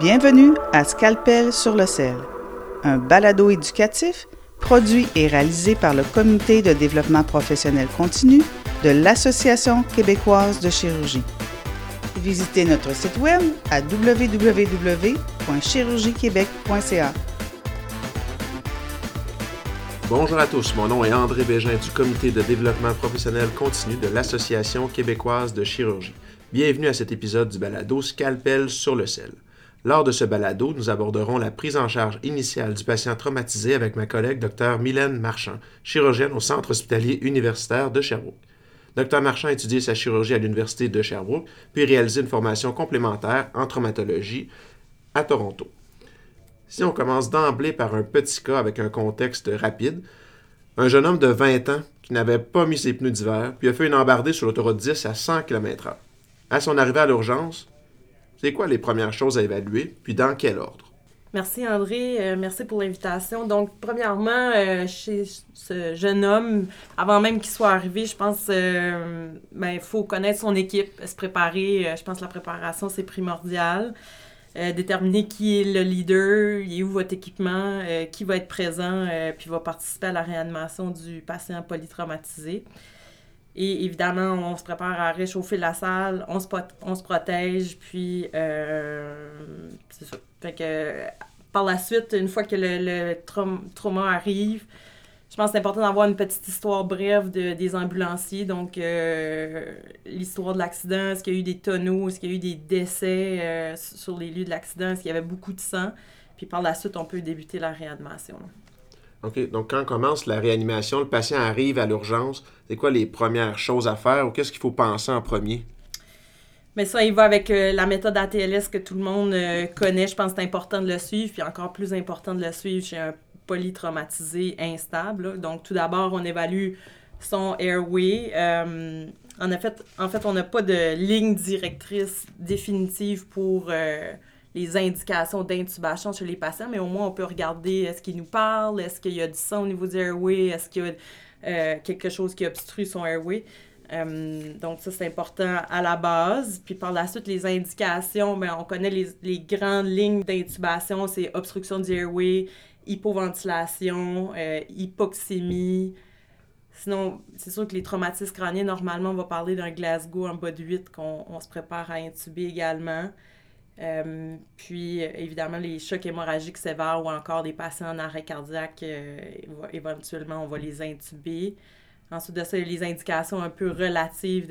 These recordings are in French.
Bienvenue à Scalpel sur le sel, un balado éducatif produit et réalisé par le Comité de développement professionnel continu de l'Association québécoise de chirurgie. Visitez notre site web à www.chirurgiequebec.ca. Bonjour à tous, mon nom est André Bégin du Comité de développement professionnel continu de l'Association québécoise de chirurgie. Bienvenue à cet épisode du balado Scalpel sur le sel. Lors de ce balado, nous aborderons la prise en charge initiale du patient traumatisé avec ma collègue Dr Mylène Marchand, chirurgienne au Centre hospitalier universitaire de Sherbrooke. Dr Marchand a étudié sa chirurgie à l'Université de Sherbrooke, puis réalisé une formation complémentaire en traumatologie à Toronto. Si on commence d'emblée par un petit cas avec un contexte rapide, un jeune homme de 20 ans qui n'avait pas mis ses pneus d'hiver, puis a fait une embardée sur l'autoroute 10 à 100 km/h. À son arrivée à l'urgence, c'est quoi les premières choses à évaluer, puis dans quel ordre? Merci André, euh, merci pour l'invitation. Donc, premièrement, euh, chez ce jeune homme, avant même qu'il soit arrivé, je pense euh, ben, faut connaître son équipe, se préparer. je pense que la préparation, c'est primordial. déterminer qui est le leader, il est où votre équipement, qui va être présent, puis va participer à la réanimation du patient polytraumatisé. Et évidemment, on se prépare à réchauffer la salle, on se, protège, puis euh, c'est ça. Fait par la suite, une fois que le, trauma arrive, je pense que c'est important d'avoir une petite histoire brève de, des ambulanciers. Donc, euh, l'histoire de l'accident, est-ce qu'il y a eu des tonneaux, est-ce qu'il y a eu des décès euh, sur les lieux de l'accident, est-ce qu'il y avait beaucoup de sang? Puis par la suite, on peut débuter la réanimation. OK. Donc, quand commence la réanimation, le patient arrive à l'urgence, c'est quoi les premières choses à faire ou qu'est-ce qu'il faut penser en premier? Mais ça, il va avec euh, la méthode ATLS que tout le monde euh, connaît. Je pense que c'est important de le suivre, puis encore plus important de le suivre chez un polytraumatisé instable. Donc, tout d'abord, on évalue son airway. Euh, en, fait, en fait, on n'a pas de ligne directrice définitive pour les indications d'intubation chez les patients, mais au moins on peut regarder est-ce qu'il nous parle, est-ce qu'il y a du sang au niveau du airway, est-ce qu'il y a euh, quelque chose qui obstrue son airway. Euh, donc ça, c'est important à la base. Puis par la suite, les indications, bien, on connaît les, les grandes lignes d'intubation, c'est obstruction du airway, hypoventilation, euh, hypoxémie. Sinon, c'est sûr que les traumatismes crâniens, normalement, on va parler d'un Glasgow en bas de 8 qu'on se prépare à intuber également. Euh, puis, évidemment, les chocs hémorragiques sévères ou encore des patients en arrêt cardiaque, euh, éventuellement, on va les intuber. Ensuite de ça, les indications un peu relatives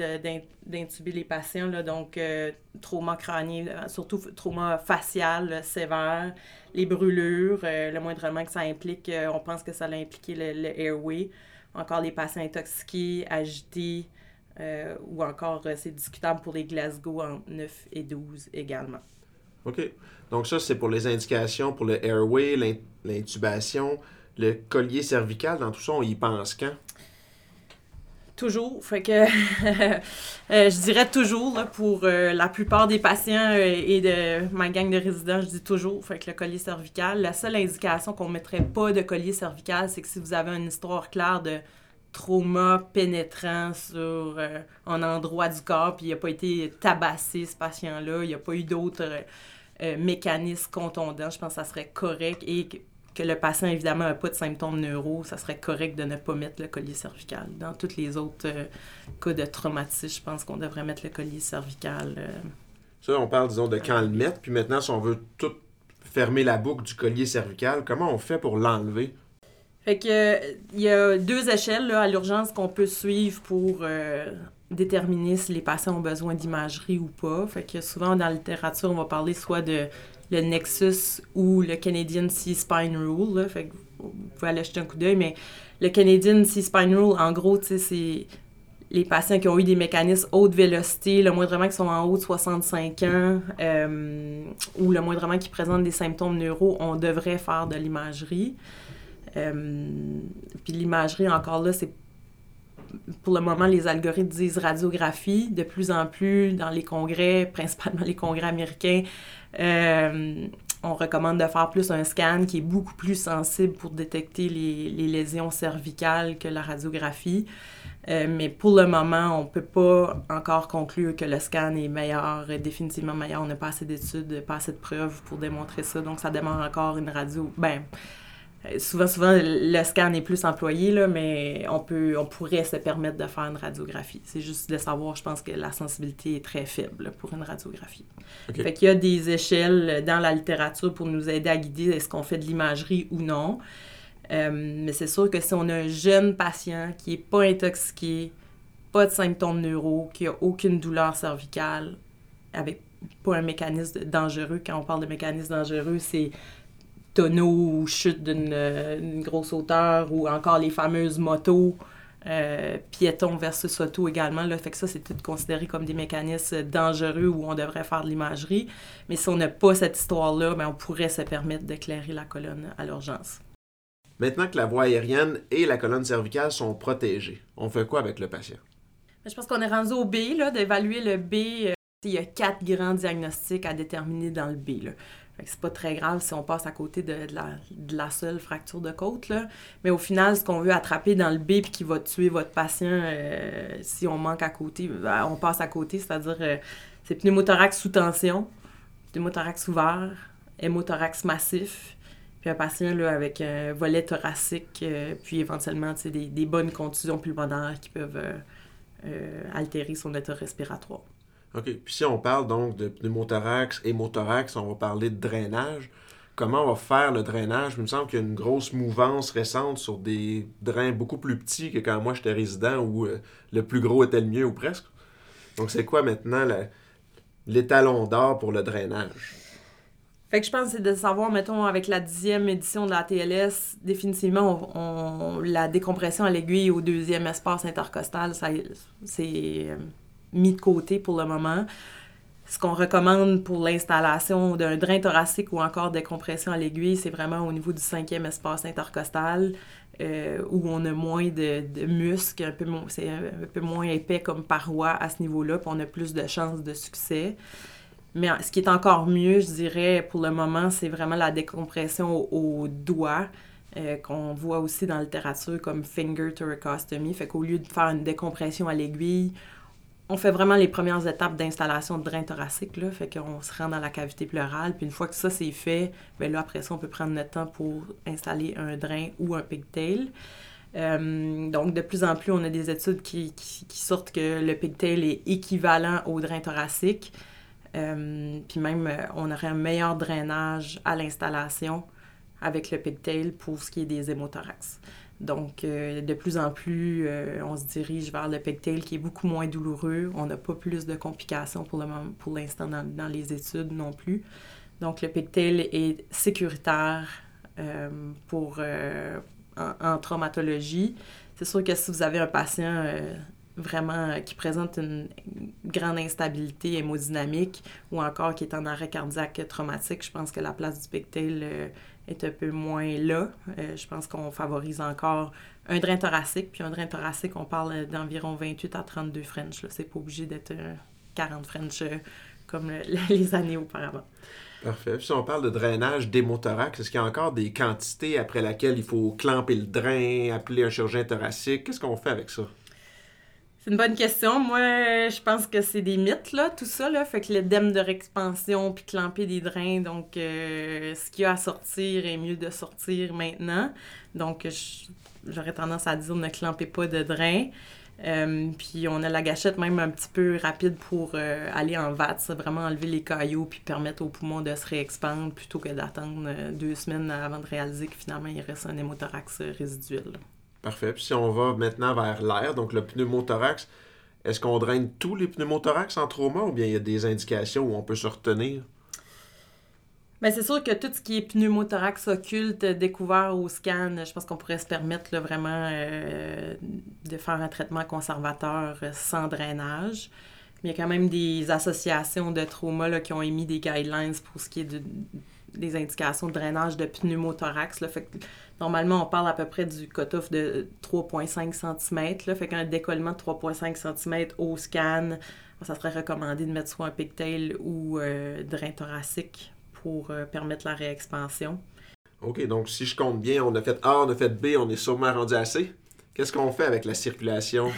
d'intuber les patients, là, donc euh, trauma crânien, surtout trauma facial sévère, les brûlures, le moindrement que ça implique, on pense que ça a impliqué le, le, airway. Encore les patients intoxiqués, agités, ou encore c'est discutable pour les Glasgow en 9 et 12 également. OK. Donc ça, c'est pour les indications pour le airway, l'intubation, le collier cervical. Dans tout ça, on y pense quand? Toujours. Euh, je dirais toujours pour euh, la plupart des patients euh, et de ma gang de résidents, je dis toujours. Fait que le collier cervical, la seule indication qu'on ne mettrait pas de collier cervical, c'est que si vous avez une histoire claire de trauma pénétrant sur un endroit du corps, puis il n'a pas été tabassé, ce patient-là, il n'y a pas eu d'autres euh, mécanisme contondant, je pense que ça serait correct et que, le patient, évidemment, n'a pas de symptômes neuro, ça serait correct de ne pas mettre le collier cervical. Dans tous les autres euh, cas de traumatisme, je pense qu'on devrait mettre le collier cervical. Euh, ça, on parle, disons, de quand le mettre, puis maintenant, si on veut tout fermer la boucle du collier cervical, comment on fait pour l'enlever? Fait que il y a deux échelles là, à l'urgence qu'on peut suivre pour déterminer si les patients ont besoin d'imagerie ou pas. Fait que souvent dans la littérature, on va parler soit de le Nexus ou le Canadian C-Spine Rule. Fait que vous pouvez aller jeter un coup d'œil, mais le Canadian C-Spine Rule, en gros, c'est les patients qui ont eu des mécanismes haute vélocité, le moindrement qui sont en haut de 65 ans euh, ou le moindrement qui présentent des symptômes neuro, on devrait faire de l'imagerie. Euh, puis l'imagerie, encore là, c'est pour le moment, les algorithmes disent radiographie. De plus en plus, dans les congrès, principalement les congrès américains, euh, on recommande de faire plus un scan qui est beaucoup plus sensible pour détecter les, les lésions cervicales que la radiographie. Euh, mais pour le moment, on ne peut pas encore conclure que le scan est meilleur, définitivement meilleur. On n'a pas assez d'études, pas assez de preuves pour démontrer ça. Donc, ça demande encore une radio. Ben, euh, souvent, souvent, le scan est plus employé, là, mais on, peut, on pourrait se permettre de faire une radiographie. C'est juste de savoir, je pense que la sensibilité est très faible pour une radiographie. Okay. Fait qu'il y a des échelles dans la littérature pour nous aider à guider est-ce qu'on fait de l'imagerie ou non. Euh, mais c'est sûr que si on a un jeune patient qui n'est pas intoxiqué, pas de symptômes neuro, qui n'a aucune douleur cervicale, avec pas un mécanisme dangereux, quand on parle de mécanisme dangereux, c'est tonneau ou chute d'une grosse hauteur ou encore les fameuses motos, euh, piétons versus auto également. Là. Fait que ça, c'est tout considéré comme des mécanismes dangereux où on devrait faire de l'imagerie. Mais si on n'a pas cette histoire-là, ben, on pourrait se permettre d'éclairer la colonne à l'urgence. Maintenant que la voie aérienne et la colonne cervicale sont protégées, on fait quoi avec le patient? Ben, je pense qu'on est rendu au B, d'évaluer le B. Euh, il y a quatre grands diagnostics à déterminer dans le B. Là. C'est pas très grave si on passe à côté de, la, seule fracture de côte. Là. Mais au final, ce qu'on veut attraper dans le B puis qui va tuer votre patient euh, si on manque à côté, ben, on passe à côté, c'est-à-dire euh, c'est pneumothorax sous tension, pneumothorax ouvert, hémothorax massif, puis un patient là, avec un volet thoracique, euh, puis éventuellement des, bonnes contusions pulmonaires qui peuvent euh, altérer son état respiratoire. OK. Puis si on parle donc de pneumothorax, hémothorax, on va parler de drainage. Comment on va faire le drainage? Il me semble qu'il y a une grosse mouvance récente sur des drains beaucoup plus petits que quand moi j'étais résident où le plus gros était le mieux ou presque. Donc c'est quoi maintenant l'étalon d'or pour le drainage? Fait que je pense que c'est de savoir, mettons, avec la dixième édition de la TLS, définitivement, on, la décompression à l'aiguille au deuxième espace intercostal, c'est euh, mis de côté pour le moment. Ce qu'on recommande pour l'installation d'un drain thoracique ou encore décompression à l'aiguille, c'est vraiment au niveau du cinquième espace intercostal, euh, où on a moins de, muscles, un peu, c'est un, peu moins épais comme paroi à ce niveau-là, puis on a plus de chances de succès. Mais ce qui est encore mieux, je dirais, pour le moment, c'est vraiment la décompression au, doigt, euh, qu'on voit aussi dans la littérature comme finger thoracostomy. Fait qu'au lieu de faire une décompression à l'aiguille, on fait vraiment les premières étapes d'installation de drain thoracique, là, fait qu'on se rend dans la cavité pleurale, puis une fois que ça c'est fait, bien là, après ça, on peut prendre notre temps pour installer un drain ou un pigtail. Euh, donc, de plus en plus, on a des études qui, qui, sortent que le pigtail est équivalent au drain thoracique. Euh, puis même, euh, on aurait un meilleur drainage à l'installation avec le pigtail pour ce qui est des hémothorax. Donc, euh, de plus en plus, on se dirige vers le pigtail qui est beaucoup moins douloureux. On n'a pas plus de complications pour, l'instant dans, les études non plus. Donc, le pigtail est sécuritaire pour, en, traumatologie. C'est sûr que si vous avez un patient vraiment euh, qui présente une grande instabilité hémodynamique ou encore qui est en arrêt cardiaque traumatique, je pense que la place du pigtail euh, est un peu moins là. Euh, je pense qu'on favorise encore un drain thoracique, puis un drain thoracique, on parle d'environ 28 à 32 French. C'est pas obligé d'être 40 French comme les années auparavant. Parfait. Puis si on parle de drainage d'hémothorax, est-ce qu'il y a encore des quantités après laquelle il faut clamper le drain, appeler un chirurgien thoracique? Qu'est-ce qu'on fait avec ça? C'est une bonne question. Moi, je pense que c'est des mythes, là, tout ça, là. Fait que l'œdème de réexpansion puis clamper des drains, donc euh, ce qu'il y a à sortir est mieux de sortir maintenant. Donc, j'aurais tendance à dire ne clampez pas de drain. Euh, puis on a la gâchette même un petit peu rapide pour euh, aller en VATS, vraiment enlever les caillots puis permettre aux poumons de se réexpandre plutôt que d'attendre deux semaines avant de réaliser que finalement il reste un hémothorax résiduel. Parfait. Puis si on va maintenant vers l'air, donc le pneumothorax, est-ce qu'on draine tous les pneumothorax en trauma ou bien il y a des indications où on peut se retenir? Bien, c'est sûr que tout ce qui est pneumothorax occulte découvert au scan, je pense qu'on pourrait se permettre vraiment euh, de faire un traitement conservateur sans drainage. Mais il y a quand même des associations de trauma qui ont émis des guidelines pour ce qui est de, des indications de drainage de pneumothorax. Là. Normalement, on parle à peu près du cutoff de 3,5 cm. Là. Fait qu'un décollement de 3,5 cm au scan, ça serait recommandé de mettre soit un pigtail ou euh, drain thoracique pour permettre la réexpansion. OK, donc si je compte bien, on a fait A, on a fait B, on est sûrement rendu à C. Qu'est-ce qu'on fait avec la circulation?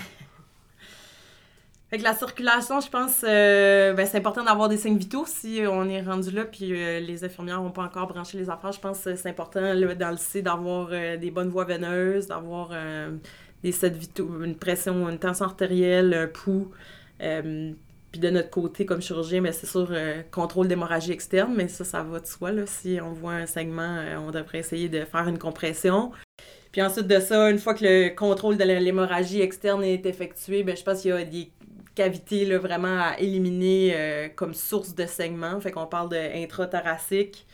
Fait que la circulation, je pense, euh, ben, c'est important d'avoir des signes vitaux si on est rendu là, puis euh, les infirmières n'ont pas encore branché les affaires. Je pense que c'est important dans le C d'avoir euh, des bonnes voies veineuses, d'avoir des sets vitaux, une pression, une tension artérielle, un pouls. puis de notre côté, comme chirurgien, ben, c'est sûr, contrôle d'hémorragie externe, mais ça, ça va de soi. Là. Si on voit un saignement, on devrait essayer de faire une compression. Puis ensuite de ça, une fois que le contrôle de l'hémorragie externe est effectué, ben, je pense qu'il y a des cavités là, vraiment à éliminer euh, comme source de saignement. Fait qu'on parle de intrathoracique,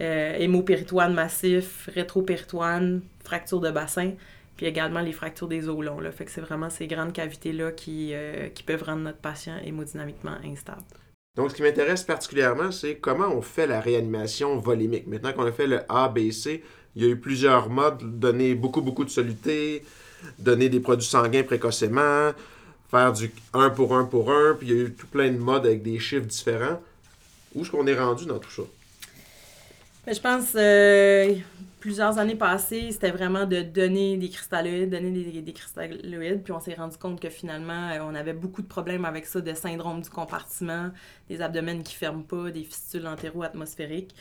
euh, hémopéritoine massif, rétropéritoine, fracture de bassin, puis également les fractures des os longs. Là. Fait que c'est vraiment ces grandes cavités-là qui, euh, qui peuvent rendre notre patient hémodynamiquement instable. Donc, ce qui m'intéresse particulièrement, c'est comment on fait la réanimation volémique. Maintenant qu'on a fait le ABC, il y a eu plusieurs modes, donner beaucoup, beaucoup de soluté, donner des produits sanguins précocement, faire du 1 pour 1 pour 1, puis il y a eu tout plein de modes avec des chiffres différents. Où est-ce qu'on est rendu dans tout ça? Ben, je pense euh, plusieurs années passées, c'était vraiment de donner des cristalloïdes, donner des, des cristalloïdes, puis on s'est rendu compte que finalement, euh, on avait beaucoup de problèmes avec ça, de syndrome du compartiment, des abdomens qui ferment pas, des fistules entéro-atmosphériques.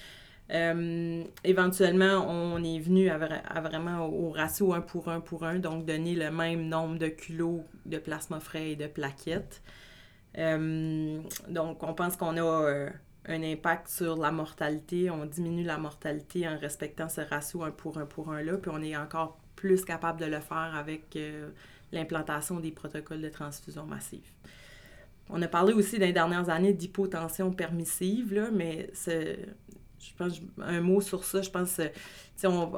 Euh, éventuellement, on est venu à, vraiment au ratio 1 pour 1 pour 1, donc donner le même nombre de kilos de plasma frais et de plaquettes. Euh, donc, on pense qu'on a euh, un impact sur la mortalité. On diminue la mortalité en respectant ce ratio 1 pour 1 pour 1 là, puis on est encore plus capable de le faire avec l'implantation des protocoles de transfusion massive. On a parlé aussi dans les dernières années d'hypotension permissive, là, mais je pense un mot sur ça, je pense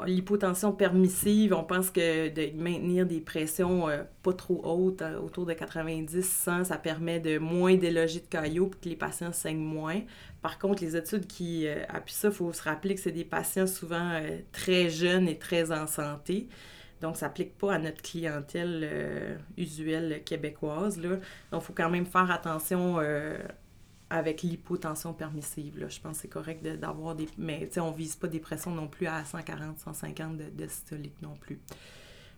l'hypotension permissive, on pense que de maintenir des pressions euh, pas trop hautes, euh, autour de 90, 100, ça permet de moins déloger de caillots et que les patients saignent moins. Par contre, les études qui euh, appuient ça, il faut se rappeler que c'est des patients souvent très jeunes et très en santé. Donc, ça s'applique pas à notre clientèle usuelle québécoise. Là. Donc, il faut quand même faire attention avec l'hypotension permissive. Je pense que c'est correct d'avoir des... Mais on ne vise pas des pressions non plus à 140, 150 de, systolique non plus.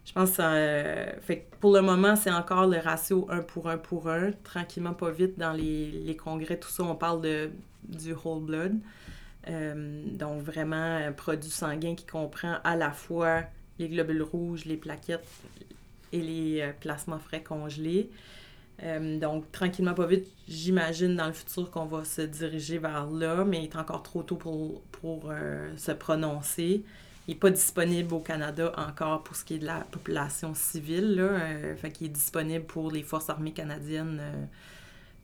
Je pense que euh, fait pour le moment, c'est encore le ratio 1 pour 1 pour 1. Tranquillement, pas vite, dans les, les congrès, tout ça, on parle de, du whole blood. Euh, donc, vraiment, un produit sanguin qui comprend à la fois les globules rouges, les plaquettes et les euh, plasmas frais congelés. Euh, donc, tranquillement, pas vite, j'imagine dans le futur qu'on va se diriger vers là, mais il est encore trop tôt pour, pour euh, se prononcer. Il n'est pas disponible au Canada encore pour ce qui est de la population civile. Là, euh, fait est disponible pour les forces armées canadiennes.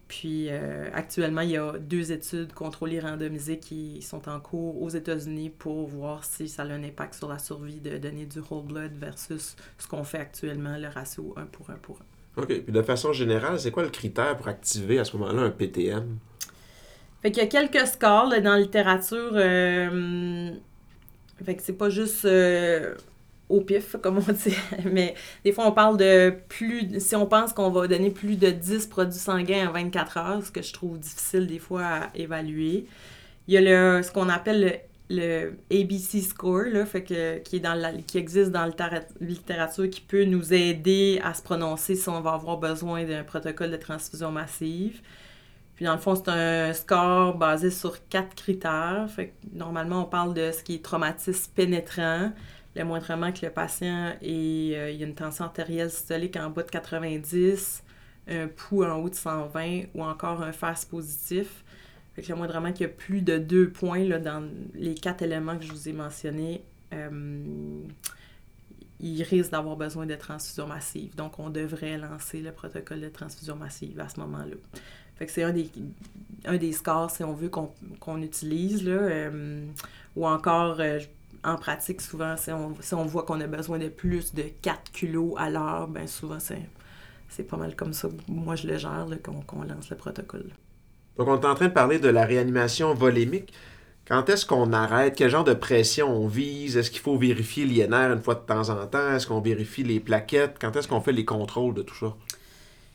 puis actuellement, il y a deux études contrôlées randomisées qui sont en cours aux États-Unis pour voir si ça a un impact sur la survie de donner du whole blood versus ce qu'on fait actuellement, le ratio 1 pour 1 pour 1. OK. Puis de façon générale, c'est quoi le critère pour activer à ce moment-là un PTM? Fait qu'il y a quelques scores dans la littérature. Euh, fait que c'est pas juste euh, au pif, comme on dit. Mais des fois, on parle de plus. Si on pense qu'on va donner plus de 10 produits sanguins en 24 heures, ce que je trouve difficile des fois à évaluer. Il y a le, ce qu'on appelle le ABC score, là, fait que, qui, est dans la, qui existe dans la littérature, qui peut nous aider à se prononcer si on va avoir besoin d'un protocole de transfusion massive. Puis dans le fond, c'est un score basé sur quatre critères. Fait normalement, on parle de ce qui est traumatisme pénétrant, le moindrement que le patient ait, euh, a une tension artérielle systolique en bas de 90, un pouls en haut de 120 ou encore un FAS positif. Fait que le moindrement qu'il y a plus de deux points là, dans les quatre éléments que je vous ai mentionnés, euh, il risque d'avoir besoin de transfusion massive. Donc, on devrait lancer le protocole de transfusion massive à ce moment-là. Fait que c'est un des, un des scores, si on veut, qu'on utilise. Là, euh, ou encore, euh, en pratique, souvent, si on, si on voit qu'on a besoin de plus de 4 kilos à l'heure, ben souvent, c'est pas mal comme ça. Moi, je le gère, qu'on lance le protocole. Donc, on est en train de parler de la réanimation volémique. Quand est-ce qu'on arrête? Quel genre de pression on vise? Est-ce qu'il faut vérifier l'INR une fois de temps en temps? Est-ce qu'on vérifie les plaquettes? Quand est-ce qu'on fait les contrôles de tout ça?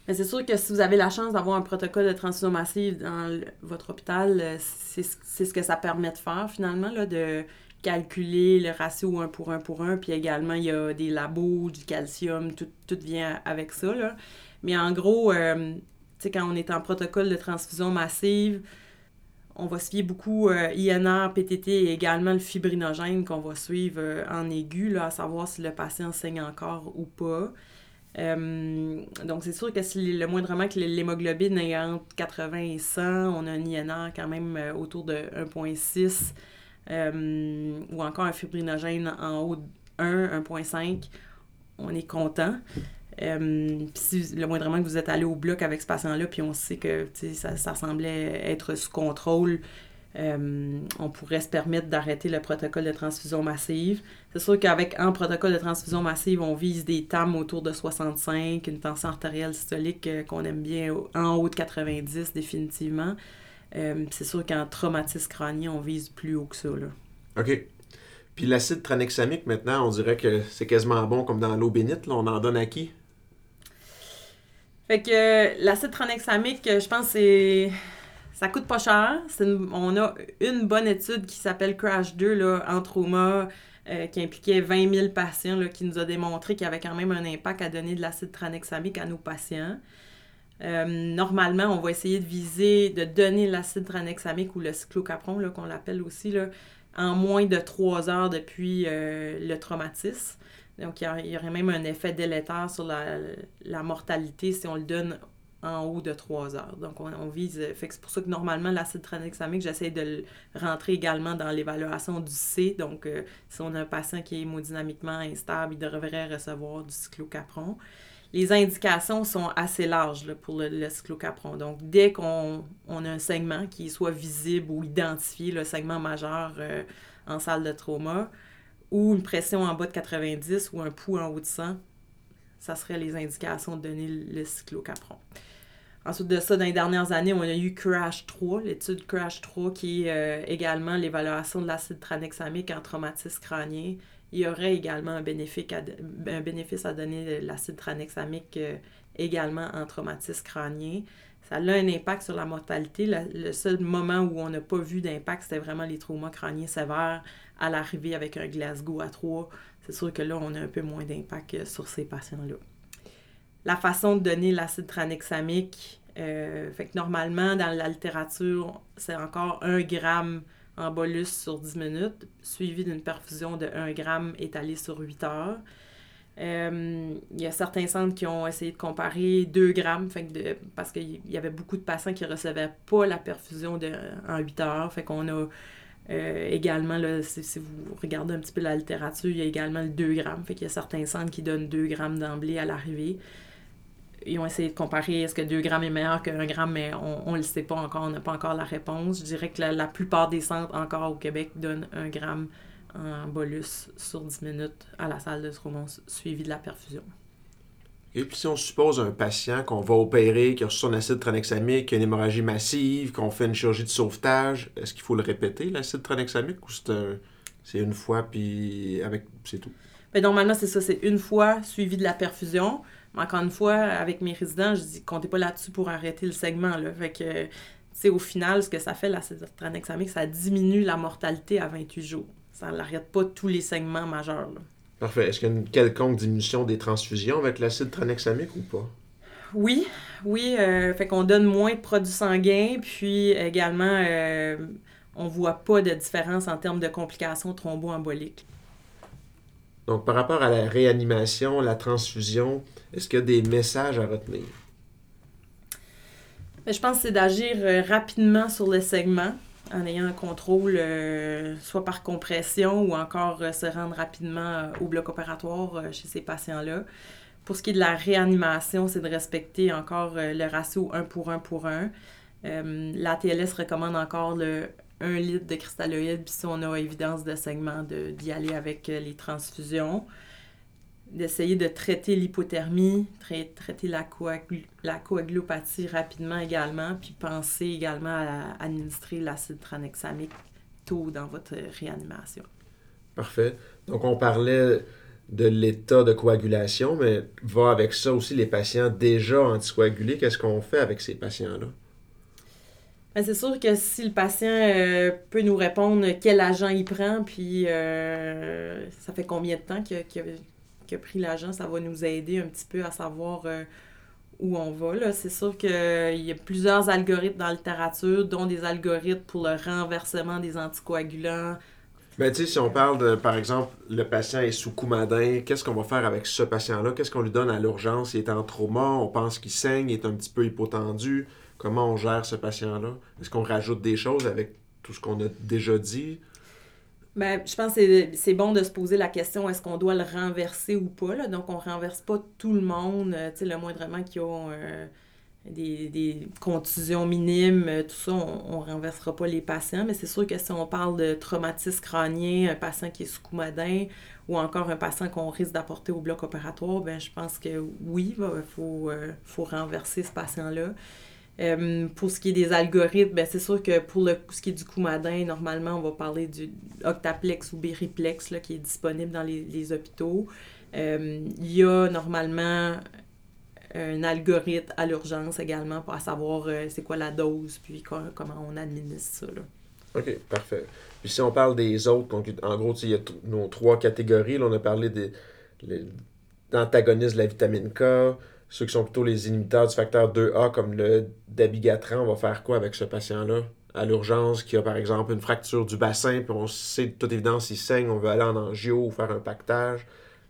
C'est sûr que si vous avez la chance d'avoir un protocole de transfusion massive dans votre hôpital, euh, c'est ce que ça permet de faire finalement, là, de calculer le ratio 1 pour 1 pour 1, puis également il y a des labos, du calcium, tout, tout vient avec ça. Là. Mais en gros, euh, sais, quand on est en protocole de transfusion massive, on va suivre beaucoup euh, INR, PTT et également le fibrinogène qu'on va suivre euh, en aigu, à savoir si le patient saigne encore ou pas. Euh, donc, c'est sûr que si le moindrement que l'hémoglobine est entre 80 et 100, on a un INR quand même autour de 1,6 ou encore un fibrinogène en haut de 1, 1,5, on est content. Euh, si le moindrement que vous êtes allé au bloc avec ce patient-là, puis on sait que ça, ça semblait être sous contrôle, euh, on pourrait se permettre d'arrêter le protocole de transfusion massive. C'est sûr qu'avec un protocole de transfusion massive, on vise des TAM autour de 65, une tension artérielle systolique euh, qu'on aime bien en haut de 90 définitivement. c'est sûr qu'en traumatisme crânien, on vise plus haut que ça. Là. OK. Puis l'acide tranexamique, maintenant, on dirait que c'est quasiment bon comme dans l'eau bénite. On en donne à qui? Fait que euh, l'acide tranexamique, euh, je pense c'est ça coûte pas cher. on a une bonne étude qui s'appelle Crash 2 là, en trauma euh, qui impliquait 20 000 patients là, qui nous a démontré qu'il y avait quand même un impact à donner de l'acide tranexamique à nos patients. normalement, on va essayer de viser de donner l'acide tranexamique ou le cyclocapron, qu'on l'appelle aussi, là, en moins de 3 heures depuis le traumatisme. Donc, il y, aurait même un effet délétère sur la, mortalité si on le donne en haut de 3 heures. Donc, on, vise. C'est pour ça que normalement, l'acide tranexamique, j'essaie de le rentrer également dans l'évaluation du C. Donc, euh, si on a un patient qui est hémodynamiquement instable, il devrait recevoir du cyclocapron. Les indications sont assez larges pour le, cyclocapron. Donc, dès qu'on a un segment qui soit visible ou identifié, le segment majeur euh, en salle de trauma, ou une pression en bas de 90 ou un pouls en haut de 100, ça serait les indications de donner le cyclocapron. Ensuite de ça, dans les dernières années, on a eu CRASH 3, l'étude CRASH 3, qui est euh, également l'évaluation de l'acide tranexamique en traumatisme crânien. Il y aurait également un bénéfice à, un bénéfice donner l'acide tranexamique euh, également en traumatisme crânien. Ça a un impact sur la mortalité. le seul moment où on n'a pas vu d'impact, c'était vraiment les traumas crâniens sévères à l'arrivée avec un Glasgow à 3, c'est sûr que là, on a un peu moins d'impact sur ces patients-là. La façon de donner l'acide tranexamique, euh, fait que normalement, dans la littérature, c'est encore 1 gramme en bolus sur 10 minutes, suivi d'une perfusion de 1 gramme étalée sur 8 heures. Euh, il y a certains centres qui ont essayé de comparer 2 grammes, parce qu'il y avait beaucoup de patients qui ne recevaient pas la perfusion de, en 8 heures. Fait qu'on a euh, également, là, si, vous regardez un petit peu la littérature, il y a également le 2 grammes. Fait qu'il y a certains centres qui donnent 2 grammes d'emblée à l'arrivée. Ils ont essayé de comparer est-ce que 2 grammes est meilleur que 1 gramme, mais on ne le sait pas encore, on n'a pas encore la réponse. Je dirais que la, plupart des centres encore au Québec donnent 1 gramme en bolus sur 10 minutes à la salle de trauma suivi de la perfusion. Et puis si on suppose un patient qu'on va opérer, qui a son acide tranexamique, qui a une hémorragie massive, qu'on fait une chirurgie de sauvetage, est-ce qu'il faut le répéter, l'acide tranexamique, ou c'est une fois, puis avec c'est tout? Bien, normalement, c'est ça, c'est une fois suivi de la perfusion. Mais encore une fois, avec mes résidents, je dis, comptez pas là-dessus pour arrêter le segment. Là. Fait que, c'est au final, ce que ça fait, l'acide tranexamique, ça diminue la mortalité à 28 jours. Ça n'arrête pas tous les segments majeurs. Là. Parfait. Est-ce qu'il y a une quelconque diminution des transfusions avec l'acide tranexamique ou pas? Oui, oui. Euh, fait qu'on donne moins de produits sanguins, puis également, euh, on voit pas de différence en termes de complications thromboemboliques. Donc, par rapport à la réanimation, la transfusion, est-ce qu'il y a des messages à retenir? Ben, je pense que c'est d'agir euh, rapidement sur le segment en ayant un contrôle euh, soit par compression ou encore euh, se rendre rapidement euh, au bloc opératoire chez ces patients-là. Pour ce qui est de la réanimation, c'est de respecter encore le ratio 1 pour 1 pour 1. L'ATLS recommande encore le 1 litre de cristalloïdes, puis si on a évidence de saignement, d'y aller avec les transfusions d'essayer de traiter l'hypothermie, traiter la, la, coagulopathie rapidement également, puis penser également à, administrer l'acide tranexamique tôt dans votre réanimation. Parfait. Donc, on parlait de l'état de coagulation, mais va avec ça aussi les patients déjà anticoagulés. Qu'est-ce qu'on fait avec ces patients-là? Ben, c'est sûr que si le patient euh, peut nous répondre quel agent il prend, puis euh, ça fait combien de temps qu'il a, pris l'agent, ça va nous aider un petit peu à savoir euh, où on va. C'est sûr qu'il y a plusieurs algorithmes dans la littérature, dont des algorithmes pour le renversement des anticoagulants. Ben, tu sais, si on parle de, par exemple, le patient est sous coumadin, qu'est-ce qu'on va faire avec ce patient-là? Qu'est-ce qu'on lui donne à l'urgence? Il est en trauma, on pense qu'il saigne, il est un petit peu hypotendu. Comment on gère ce patient-là? Est-ce qu'on rajoute des choses avec tout ce qu'on a déjà dit? Ben, je pense que c'est bon de se poser la question est-ce qu'on doit le renverser ou pas? Là? Donc, on renverse pas tout le monde, euh, tu le moindrement qui ont euh, des, des, contusions minimes, euh, tout ça, on ne renversera pas les patients. Mais c'est sûr que si on parle de traumatisme crânien, un patient qui est sous coumadin ou encore un patient qu'on risque d'apporter au bloc opératoire, ben, je pense que oui, il faut, faut renverser ce patient-là. Euh, pour ce qui est des algorithmes, ben, c'est sûr que pour le, ce qui est du coumadin, normalement, on va parler du octaplex ou beriplex là, qui est disponible dans les, hôpitaux. Euh, il y a normalement un algorithme à l'urgence également pour savoir euh, c'est quoi la dose puis comment on administre ça. Là. OK, parfait. Puis si on parle des autres, en gros, il y a nos trois catégories. Là, on a parlé des d'antagonistes de la vitamine K, ceux qui sont plutôt les inhibiteurs du facteur 2A, comme le dabigatran, on va faire quoi avec ce patient-là? À l'urgence, qui a par exemple une fracture du bassin, puis on sait de toute évidence il saigne, on veut aller en angio ou faire un pactage.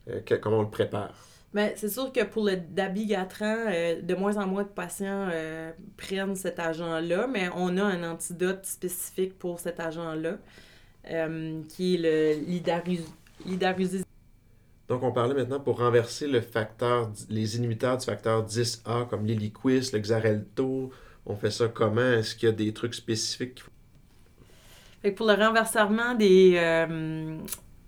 Euh, comment on le prépare? Bien, c'est sûr que pour le dabigatran, euh, de moins en moins de patients euh, prennent cet agent-là, mais on a un antidote spécifique pour cet agent-là, qui est le. Donc, on parlait maintenant pour renverser le facteur, les inhibiteurs du facteur 10A, comme l'héliquis, le Xarelto. On fait ça comment? Est-ce qu'il y a des trucs spécifiques? pour le renversement des, euh,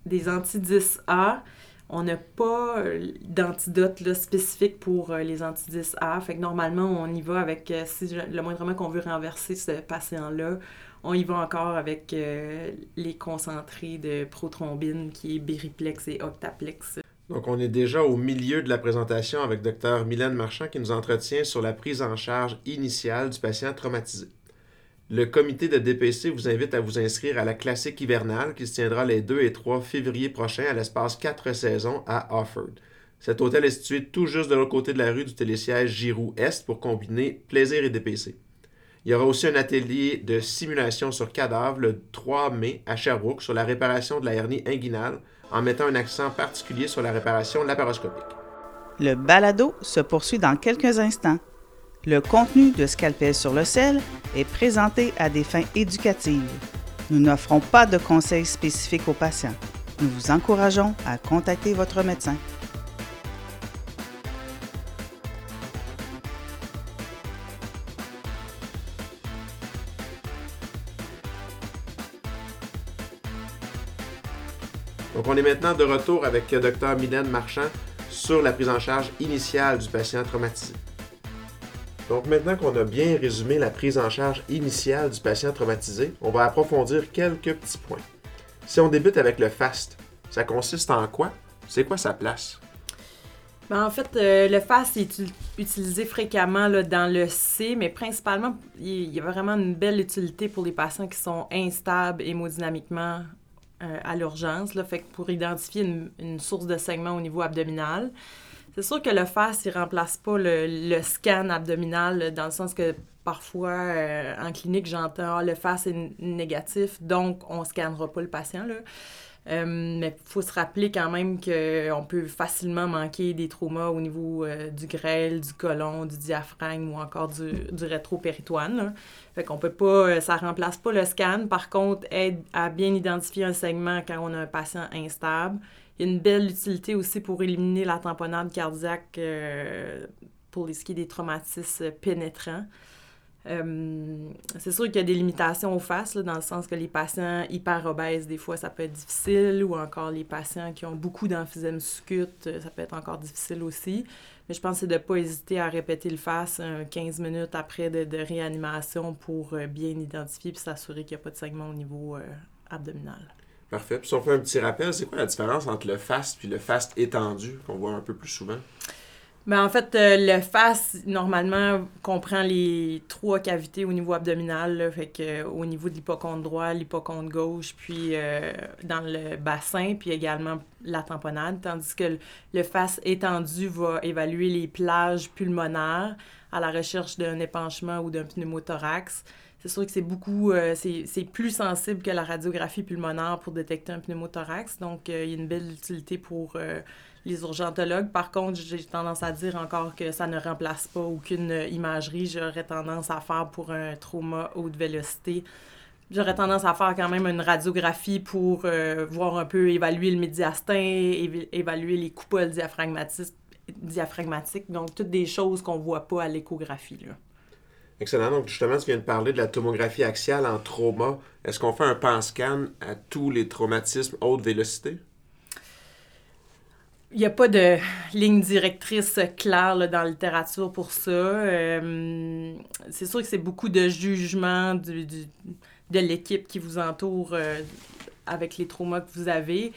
des anti-10A, on n'a pas d'antidote spécifique pour euh, les anti-10A. Fait que normalement, on y va avec, euh, si le moindrement qu'on veut renverser ce patient-là, on y va encore avec euh, les concentrés de prothrombine qui est Beriplex et Octaplex. Donc, on est déjà au milieu de la présentation avec Dr. Mylène Marchand qui nous entretient sur la prise en charge initiale du patient traumatisé. Le comité de DPC vous invite à vous inscrire à la classique hivernale qui se tiendra les 2 et 3 février prochains à l'espace 4 saisons à Offord. Cet hôtel est situé tout juste de l'autre côté de la rue du télésiège Giroux Est pour combiner plaisir et DPC. Il y aura aussi un atelier de simulation sur cadavre le 3 mai à Sherbrooke sur la réparation de la hernie inguinale en mettant un accent particulier sur la réparation laparoscopique. Le balado se poursuit dans quelques instants. Le contenu de Scalpel sur le sel est présenté à des fins éducatives. Nous n'offrons pas de conseils spécifiques aux patients. Nous vous encourageons à contacter votre médecin. Donc, on est maintenant de retour avec Dr. Mylène Marchand sur la prise en charge initiale du patient traumatisé. Donc, maintenant qu'on a bien résumé la prise en charge initiale du patient traumatisé, on va approfondir quelques petits points. Si on débute avec le FAST, ça consiste en quoi? C'est quoi sa place? Ben, en fait, euh, le FAST est utilisé fréquemment là, dans le C, mais principalement, il y a vraiment une belle utilité pour les patients qui sont instables hémodynamiquement euh, à l'urgence, fait pour identifier une, source de saignement au niveau abdominal. C'est sûr que le FAS, il remplace pas le, scan abdominal dans le sens que parfois, euh, en clinique, j'entends ah, le FAS est négatif, donc on ne scannera pas le patient. Là. Euh, mais il faut se rappeler quand même qu'on peut facilement manquer des traumas au niveau euh, du grêle, du côlon, du diaphragme ou encore du, du rétropéritoine. Fait qu'on peut pas, ça remplace pas le scan. Par contre, aide à bien identifier un segment quand on a un patient instable. Il y a une belle utilité aussi pour éliminer la tamponnade cardiaque pour les qui des traumatismes pénétrants. Euh, c'est sûr qu'il y a des limitations aux faces, dans le sens que les patients hyper obèses, des fois, ça peut être difficile, ou encore les patients qui ont beaucoup d'emphysème sucute, euh, ça peut être encore difficile aussi. Mais je pense que c'est de ne pas hésiter à répéter le face 15 minutes après de, réanimation pour euh, bien identifier et s'assurer qu'il n'y a pas de segment au niveau abdominal. Parfait. Puis si on fait un petit rappel, c'est quoi la différence entre le FAST puis le FAST étendu qu'on voit un peu plus souvent? Ben, en fait, euh, le FAST, normalement, comprend les trois cavités au niveau abdominal, fait que, euh, au niveau de l'hypoconte droit, l'hypoconte gauche, puis euh, dans le bassin, puis également la tamponade, tandis que le FAST étendu va évaluer les plages pulmonaires à la recherche d'un épanchement ou d'un pneumothorax. C'est sûr que c'est beaucoup, c'est plus sensible que la radiographie pulmonaire pour détecter un pneumothorax, donc il y a une belle utilité pour les urgentologues. Par contre, j'ai tendance à dire encore que ça ne remplace pas aucune imagerie. J'aurais tendance à faire pour un trauma haute vélocité. J'aurais tendance à faire quand même une radiographie pour euh, voir un peu évaluer le médiastin, évaluer les coupoles diaphragmatiques, diaphragmatiques. Donc, toutes des choses qu'on voit pas à l'échographie. Excellent. Donc, justement, tu viens de parler de la tomographie axiale en trauma. Est-ce qu'on fait un pan-scan à tous les traumatismes haute vélocité? Il n'y a pas de ligne directrice claire dans la littérature pour ça. Euh, c'est sûr que c'est beaucoup de jugement de l'équipe qui vous entoure euh, avec les traumas que vous avez.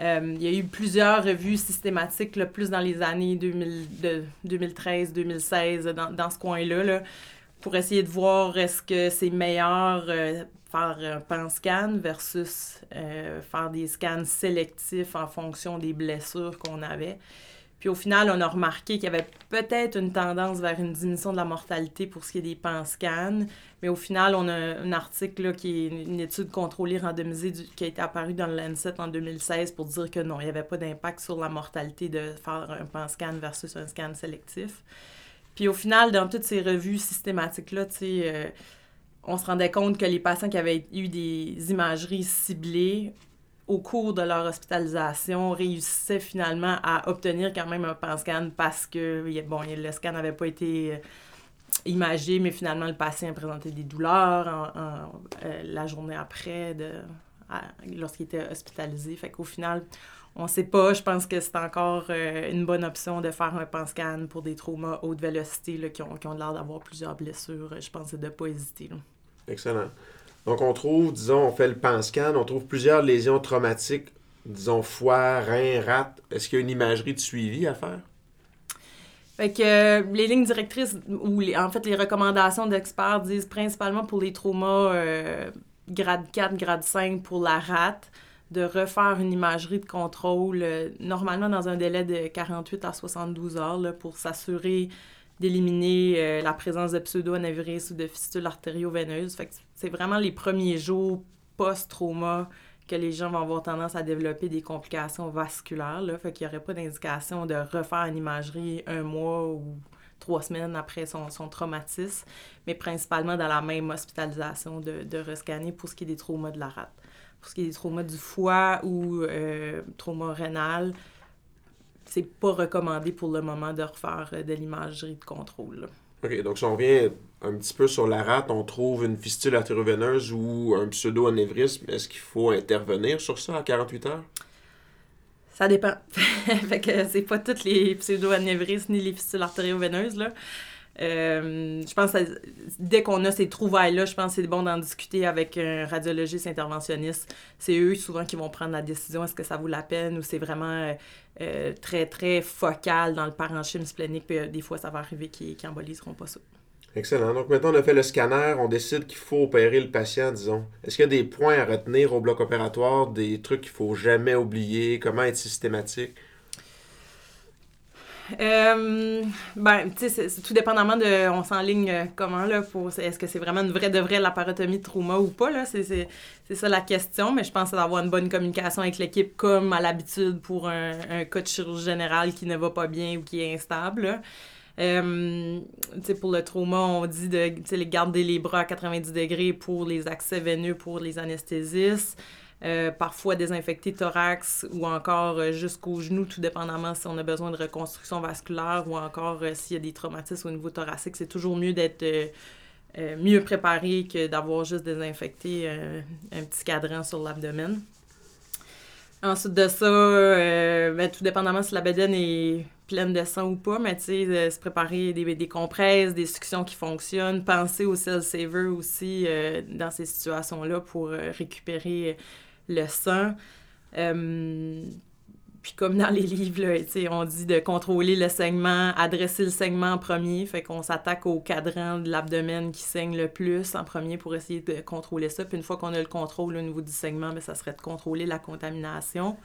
Euh, il y a eu plusieurs revues systématiques, plus dans les années 2013-2016, dans, ce coin-là, là, pour essayer de voir est-ce que c'est meilleur faire un pan-scan versus euh, faire des scans sélectifs en fonction des blessures qu'on avait. Puis au final, on a remarqué qu'il y avait peut-être une tendance vers une diminution de la mortalité pour ce qui est des pan-scans. Mais au final, on a un article qui est une étude contrôlée randomisée qui a été apparue dans le Lancet en 2016 pour dire que non, il n'y avait pas d'impact sur la mortalité de faire un pan-scan versus un scan sélectif. Puis au final, dans toutes ces revues systématiques-là, tu sais, euh, on se rendait compte que les patients qui avaient eu des imageries ciblées au cours de leur hospitalisation réussissaient finalement à obtenir quand même un pan-scan parce que bon, le scan n'avait pas été euh, imagé, mais finalement le patient présentait des douleurs euh, la journée après lorsqu'il était hospitalisé. Fait qu'au final, on ne sait pas. Je pense que c'est encore euh, une bonne option de faire un pan-scan pour des traumas haute vélocité qui ont, qui ont l'air d'avoir plusieurs blessures. Je pense de ne pas hésiter. Excellent. Donc, on trouve, disons, on fait le pan-scan, on trouve plusieurs lésions traumatiques, disons, foie, rein, rate. Est-ce qu'il y a une imagerie de suivi à faire? Fait que euh, les lignes directrices, ou les, en fait les recommandations d'experts disent principalement pour les traumas euh, grade 4, grade 5 pour la rate, de refaire une imagerie de contrôle, euh, normalement dans un délai de 48 à 72 heures, pour s'assurer d'éliminer euh, la présence de pseudo-anévrisme ou de fistules artério-veineuses. C'est vraiment les premiers jours post-trauma que les gens vont avoir tendance à développer des complications vasculaires. Là. Fait qu'il n'y aurait pas d'indication de refaire une imagerie un mois ou trois semaines après son, son traumatisme, mais principalement dans la même hospitalisation de, de rescanner pour ce qui est des traumas de la rate. Pour ce qui est des traumas du foie ou euh, trauma rénal, c'est pas recommandé pour le moment de refaire euh, de l'imagerie de contrôle. OK, donc si on revient un petit peu sur la rate, on trouve une fistule artéroveineuse ou un pseudo-anévrisme. Est-ce qu'il faut intervenir sur ça à 48 heures? Ça dépend. fait que c'est pas toutes les pseudo-anévrismes ni les fistules artério-veineuses, là. Euh, je pense que dès qu'on a ces trouvailles-là, je pense que c'est bon d'en discuter avec un radiologiste interventionniste. C'est eux souvent qui vont prendre la décision est-ce que ça vaut la peine ou c'est vraiment euh, euh, très, très focal dans le parenchyme splénique. Des fois, ça va arriver qu'ils n'emboliseront pas ça. Excellent. Donc maintenant, on a fait le scanner, on décide qu'il faut opérer le patient, disons. Est-ce qu'il y a des points à retenir au bloc opératoire, des trucs qu'il faut jamais oublier, comment être systématique? Euh, ben, tu sais, tout dépendamment de. On s'enligne euh, comment, là, pour. Est-ce que c'est vraiment une vraie de vraie laparotomie de trauma ou pas, là? C'est ça la question, mais je pense d'avoir une bonne communication avec l'équipe, comme à l'habitude pour un, un, cas de chirurgie générale qui ne va pas bien ou qui est instable, euh, pour le trauma, on dit de garder les bras à 90 degrés pour les accès veineux pour les anesthésistes. Euh, parfois désinfecter thorax ou encore euh, jusqu'au genou, tout dépendamment si on a besoin de reconstruction vasculaire ou encore euh, s'il y a des traumatismes au niveau thoracique. C'est toujours mieux d'être mieux préparé que d'avoir juste désinfecté un petit cadran sur l'abdomen. Ensuite de ça, ben, tout dépendamment si la bedaine est pleine de sang ou pas, mais tu sais, se préparer des, des, compresses, des suctions qui fonctionnent, penser au cell saver aussi dans ces situations-là pour récupérer le sang. Puis comme dans les livres, on dit de contrôler le saignement, adresser le saignement en premier. Fait qu'on s'attaque au cadran de l'abdomen qui saigne le plus en premier pour essayer de contrôler ça. Puis une fois qu'on a le contrôle au niveau du saignement, bien, ça serait de contrôler la contamination.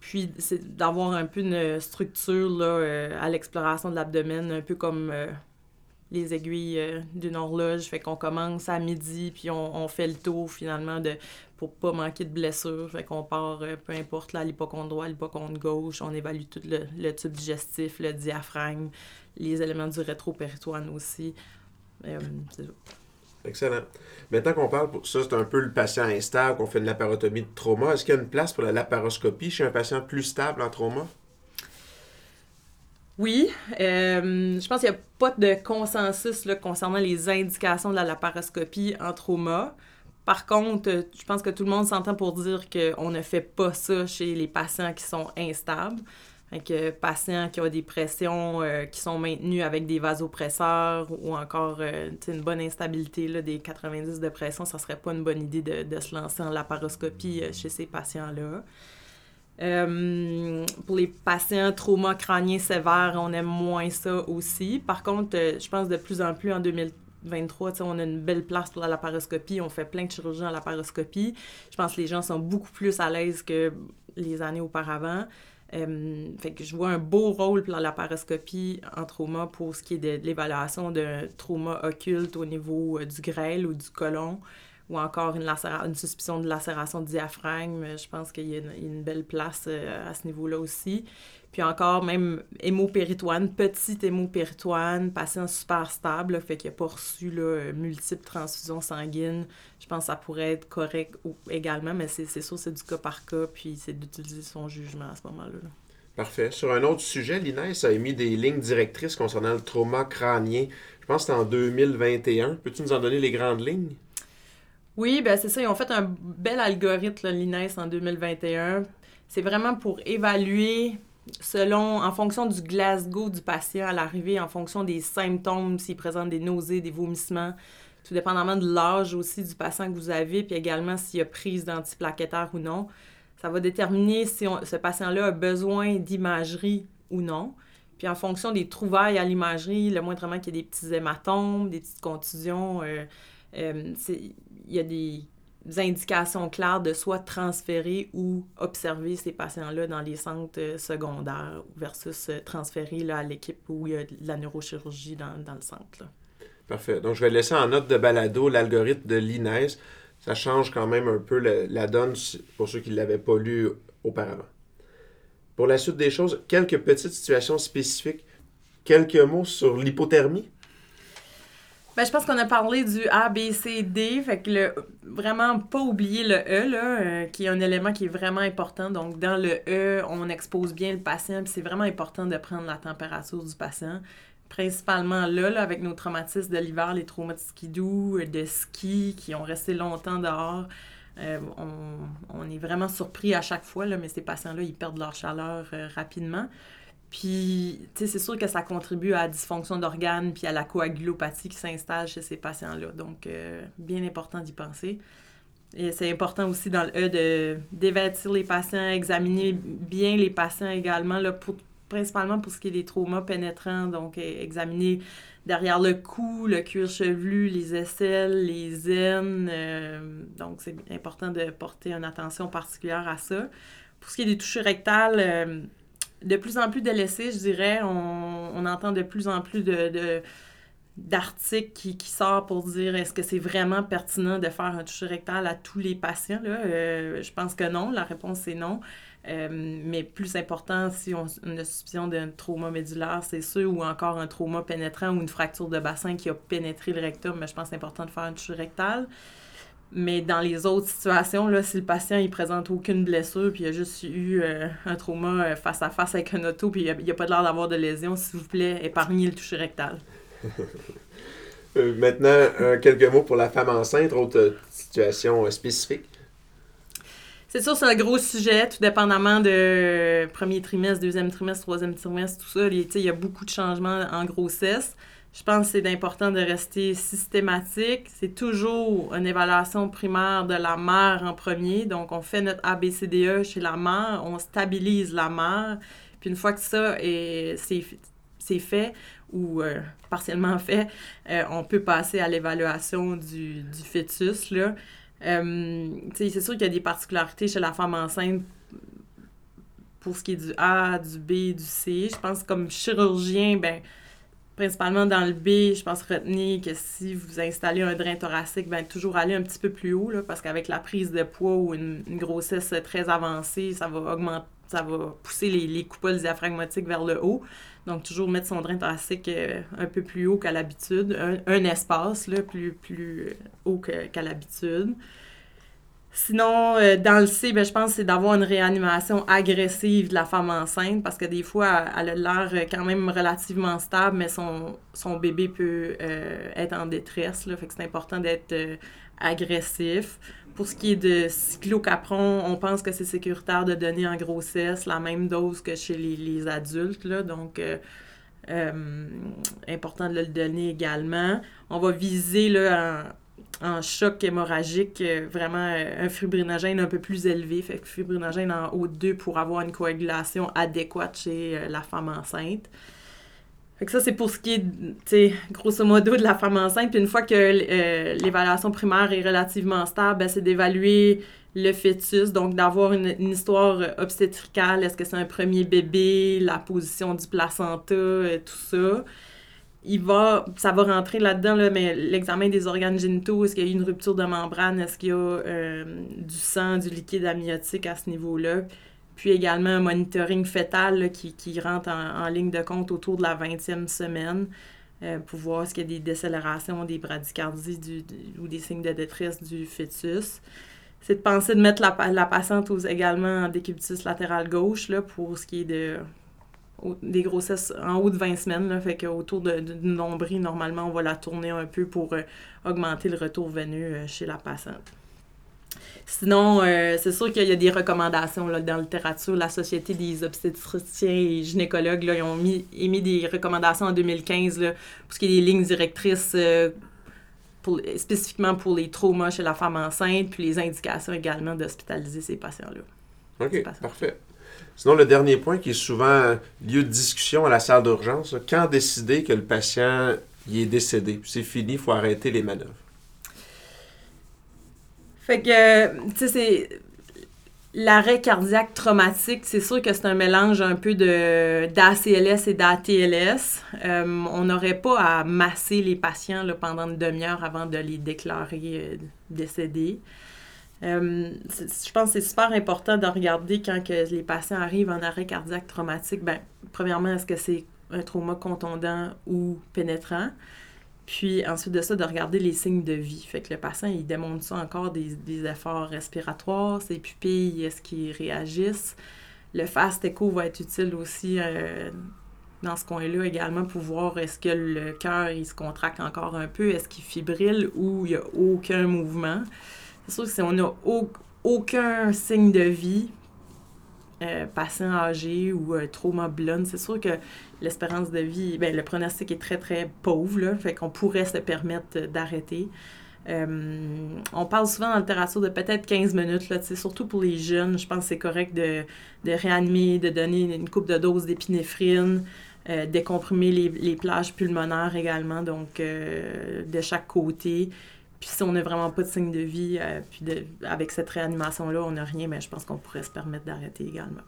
Puis c'est d'avoir un peu une structure euh, à l'exploration de l'abdomen, un peu comme euh, les aiguilles euh, d'une horloge. Fait qu'on commence à midi, puis on, fait le tour finalement de pour pas manquer de blessures. Fait qu'on part, euh, peu importe, là, l'hypochondre droit, l'hypochondre gauche, on évalue tout le, tube digestif, le diaphragme, les éléments du rétropéritoine aussi. Euh, Excellent. Maintenant qu'on parle, ça c'est un peu le patient instable, qu'on fait une laparotomie de trauma. Est-ce qu'il y a une place pour la laparoscopie chez un patient plus stable en trauma? Oui, euh, je pense qu'il n'y a pas de consensus là, concernant les indications de la laparoscopie en trauma. Par contre, je pense que tout le monde s'entend pour dire qu'on ne fait pas ça chez les patients qui sont instables. Avec patients qui ont des pressions euh, qui sont maintenues avec des vasopresseurs ou encore euh, une bonne instabilité là, des 90 de pression, ça serait pas une bonne idée de, se lancer en laparoscopie chez ces patients-là. Euh, pour les patients trauma crânien sévères, on aime moins ça aussi. Par contre, euh, je pense de plus en plus en 2023, on a une belle place pour la laparoscopie. On fait plein de chirurgies en laparoscopie. Je pense que les gens sont beaucoup plus à l'aise que les années auparavant. Euh, fait que je vois un beau rôle pour la laparoscopie en trauma pour ce qui est de, l'évaluation d'un trauma occulte au niveau du grêle ou du côlon ou encore une, une suspicion de lacération de diaphragme. Je pense qu'il y, a une belle place euh, à ce niveau-là aussi. Puis encore, même hémopéritoine, petite hémopéritoine, patient super stable, fait qu'il n'a pas reçu là, multiples transfusions sanguines. Je pense que ça pourrait être correct également, mais c'est sûr, c'est du cas par cas, puis c'est d'utiliser son jugement à ce moment-là. Parfait. Sur un autre sujet, l'INES a émis des lignes directrices concernant le trauma crânien. Je pense que c'était en 2021. Peux-tu nous en donner les grandes lignes? Oui, ben c'est ça. Ils ont fait un bel algorithme, l'INES, en 2021. C'est vraiment pour évaluer selon, en fonction du Glasgow du patient à l'arrivée, en fonction des symptômes, s'il présente des nausées, des vomissements, tout dépendamment de l'âge aussi du patient que vous avez, puis également s'il y a prise d'antiplaquettaire ou non. Ça va déterminer si ce patient-là a besoin d'imagerie ou non. Puis en fonction des trouvailles à l'imagerie, le moindrement qu'il y ait des petits hématomes, des petites contusions, euh, euh, il y a des indications claires de soit transférer ou observer ces patients-là dans les centres euh, secondaires versus euh, transférer là, à l'équipe où il y a de la neurochirurgie dans, dans le centre. Parfait. Donc, je vais laisser en note de balado l'algorithme de l'INES. Ça change quand même un peu la donne pour ceux qui ne l'avaient pas lu auparavant. Pour la suite des choses, quelques petites situations spécifiques. Quelques mots sur l'hypothermie. Ben, je pense qu'on a parlé du A, B, C, D. Fait que le, vraiment pas oublier le E, là, euh, qui est un élément qui est vraiment important. Donc, dans le E, on expose bien le patient. Puis c'est vraiment important de prendre la température du patient. Principalement là, là avec nos traumatismes de l'hiver, les traumas de skidoo, de ski qui ont resté longtemps dehors. Euh, on, on, est vraiment surpris à chaque fois, là, mais ces patients-là, ils perdent leur chaleur euh, rapidement. Puis, tu sais, c'est sûr que ça contribue à la dysfonction d'organes puis à la coagulopathie qui s'installe chez ces patients-là. Donc, euh, bien important d'y penser. Et c'est important aussi dans le E de d'évêtir les patients, examiner bien les patients également, là, pour, principalement pour ce qui est des traumas pénétrants. Donc, euh, examiner derrière le cou, le cuir chevelu, les aisselles, les aines. Euh, donc, c'est important de porter une attention particulière à ça. Pour ce qui est des touches rectales, de plus en plus de délaissé, je dirais. On, entend de plus en plus d'articles qui, qui sortent pour dire est-ce que c'est vraiment pertinent de faire un toucher rectal à tous les patients. Euh, je pense que non. La réponse c'est non. Euh, mais plus important, si on a une suspicion d'un trauma médulaire, c'est sûr, ou encore un trauma pénétrant ou une fracture de bassin qui a pénétré le rectum, mais je pense que c'est important de faire un toucher rectal. Mais dans les autres situations, là, si le patient il présente aucune blessure, puis il a juste eu euh, un trauma euh, face à face avec un auto, puis il n'y a, pas l'air d'avoir de lésion, s'il vous plaît, épargnez le toucher rectal. Euh, maintenant, quelques mots pour la femme enceinte, autre situation spécifique. C'est sûr, c'est un gros sujet, tout dépendamment de premier trimestre, deuxième trimestre, troisième trimestre, tout ça. Il y a beaucoup de changements en grossesse. Je pense que c'est important de rester systématique. C'est toujours une évaluation primaire de la mère en premier. Donc, on fait notre ABCDE chez la mère, on stabilise la mère. Puis une fois que ça c'est fait ou euh, partiellement fait, euh, on peut passer à l'évaluation du, du, fœtus. Là. Euh, c'est sûr qu'il y a des particularités chez la femme enceinte pour ce qui est du A, du B, du C. Je pense comme chirurgien, ben principalement dans le B, je pense retenir que si vous installez un drain thoracique, ben toujours aller un petit peu plus haut, parce qu'avec la prise de poids ou une, grossesse très avancée, ça va augmenter, ça va pousser les, les coupoles diaphragmatiques vers le haut. Donc, toujours mettre son drain thoracique euh, un peu plus haut qu'à l'habitude, un, espace là, plus, plus haut qu'à l'habitude. Sinon, euh, dans le C, ben, je pense que c'est d'avoir une réanimation agressive de la femme enceinte parce que des fois, elle, a l'air euh, quand même relativement stable, mais son, son bébé peut euh, être en détresse. Là, fait que c'est important d'être agressif. Pour ce qui est de cyclocapron, on pense que c'est sécuritaire de donner en grossesse la même dose que chez les, les adultes. Là, donc, important de le donner également. On va viser là, en en choc hémorragique, euh, vraiment euh, un fibrinogène un peu plus élevé, fait que fibrinogène en haut de 2 pour avoir une coagulation adéquate chez euh, la femme enceinte. Fait que ça, c'est pour ce qui est, grosso modo, de la femme enceinte. Puis une fois que l'évaluation primaire est relativement stable, ben, c'est d'évaluer le fœtus, donc d'avoir une, une, histoire obstétricale. Est-ce que c'est un premier bébé, la position du placenta, tout ça il va, ça va rentrer là-dedans, là, mais l'examen des organes génitaux, est-ce qu'il y a eu une rupture de membrane, est-ce qu'il y a euh, du sang, du liquide amniotique à ce niveau-là, puis également un monitoring fœtal qui, qui, rentre en, ligne de compte autour de la 20e semaine euh, pour voir est-ce qu'il y a des décélérations, des bradycardies ou des signes de détresse du fœtus. C'est de penser de mettre la, la patiente également en décubitus latéral gauche là, pour ce qui est de des grossesses en haut de 20 semaines, là, fait qu'autour de, de, nombril, normalement, on va la tourner un peu pour euh, augmenter le retour venu euh, chez la patiente. Sinon, euh, c'est sûr qu'il y a des recommandations là, dans la littérature. La Société des obstétriciens et gynécologues, là, ils ont mis, émis des recommandations en 2015 là, pour ce qui est des lignes directrices pour, spécifiquement pour les traumas chez la femme enceinte, puis les indications également d'hospitaliser ces patients-là. OK, parfait. Sinon, le dernier point qui est souvent lieu de discussion à la salle d'urgence, quand décider que le patient y est décédé, c'est fini, il faut arrêter les manœuvres. Fait que, tu sais, c'est l'arrêt cardiaque traumatique, c'est sûr que c'est un mélange un peu de d'ACLS et d'ATLS. Euh, on n'aurait pas à masser les patients pendant une demi-heure avant de les déclarer euh, décédés. Euh, je pense que c'est super important de regarder quand que les patients arrivent en arrêt cardiaque traumatique. Ben, premièrement, est-ce que c'est un trauma contondant ou pénétrant? Puis ensuite de ça, de regarder les signes de vie. Fait que le patient, il démontre ça encore des, des efforts respiratoires, ses pupilles, est-ce qu'ils réagissent? Le fast echo va être utile aussi euh, dans ce coin-là également pour voir est-ce que le cœur, il se contracte encore un peu, est-ce qu'il fibrille ou il n'y a aucun mouvement. C'est sûr que si on n'a aucun signe de vie, euh, patient âgé ou euh, trauma blonde, c'est sûr que l'espérance de vie, ben, le pronostic est très, très pauvre, là, fait qu'on pourrait se permettre d'arrêter. Euh, on parle souvent dans littérature de peut-être 15 minutes, là, surtout pour les jeunes. Je pense que c'est correct de, de, réanimer, de donner une coupe de dose d'épinéphrine, décomprimer les, les, plages pulmonaires également, donc de chaque côté. Puis si on n'a vraiment pas de signe de vie, euh, puis avec cette réanimation-là, on n'a rien, mais je pense qu'on pourrait se permettre d'arrêter également.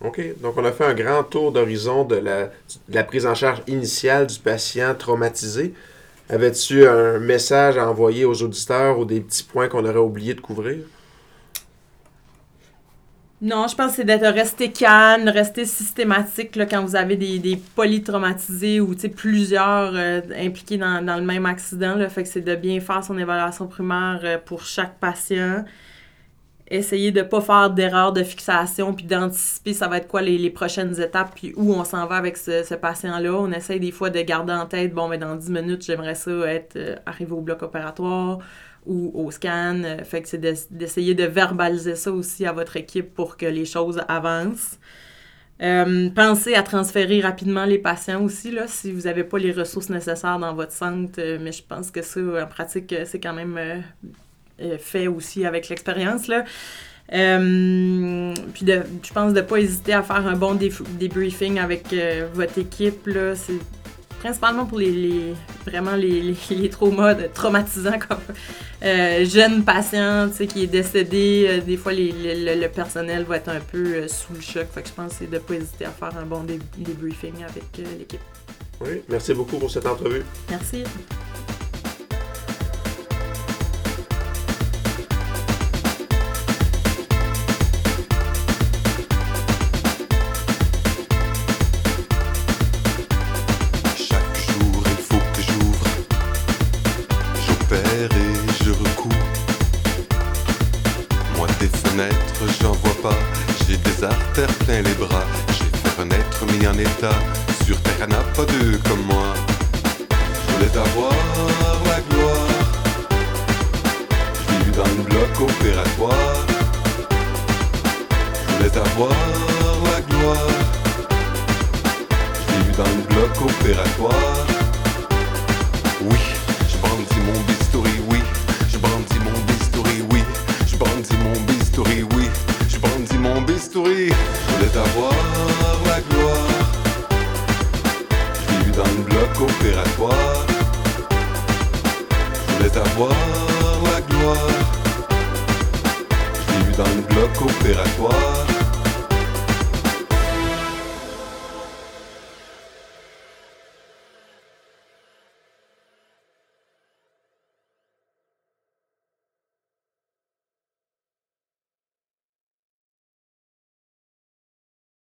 OK. Donc, on a fait un grand tour d'horizon de la, de la, prise en charge initiale du patient traumatisé. Avais-tu un message à envoyer aux auditeurs ou des petits points qu'on aurait oublié de couvrir? Non, je pense que c'est d'être resté calme, rester systématique là, quand vous avez des, des polytraumatisés ou plusieurs euh, impliqués dans, dans, le même accident. Là, fait que c'est de bien faire son évaluation primaire euh, pour chaque patient. Essayer de ne pas faire d'erreur de fixation puis d'anticiper ça va être quoi les, les, prochaines étapes puis où on s'en va avec ce, ce patient-là. On essaye des fois de garder en tête, bon, mais dans 10 minutes, j'aimerais ça être euh, arrivé au bloc opératoire ou au scan. Fait que c'est d'essayer de verbaliser ça aussi à votre équipe pour que les choses avancent. Euh, pensez à transférer rapidement les patients aussi, là, si vous n'avez pas les ressources nécessaires dans votre centre. Euh, mais je pense que ça, en pratique, euh, c'est quand même fait aussi avec l'expérience. Là. puis je pense de ne pas hésiter à faire un bon débriefing avec votre équipe. Là, principalement pour les, vraiment les, les, traumas traumatisants comme euh, jeune patient qui est décédé. Euh, des fois, le, personnel va être un peu euh, sous le choc. Fait que je pense que c'est de ne pas hésiter à faire un bon débriefing avec l'équipe. Oui, merci beaucoup pour cette entrevue. Merci.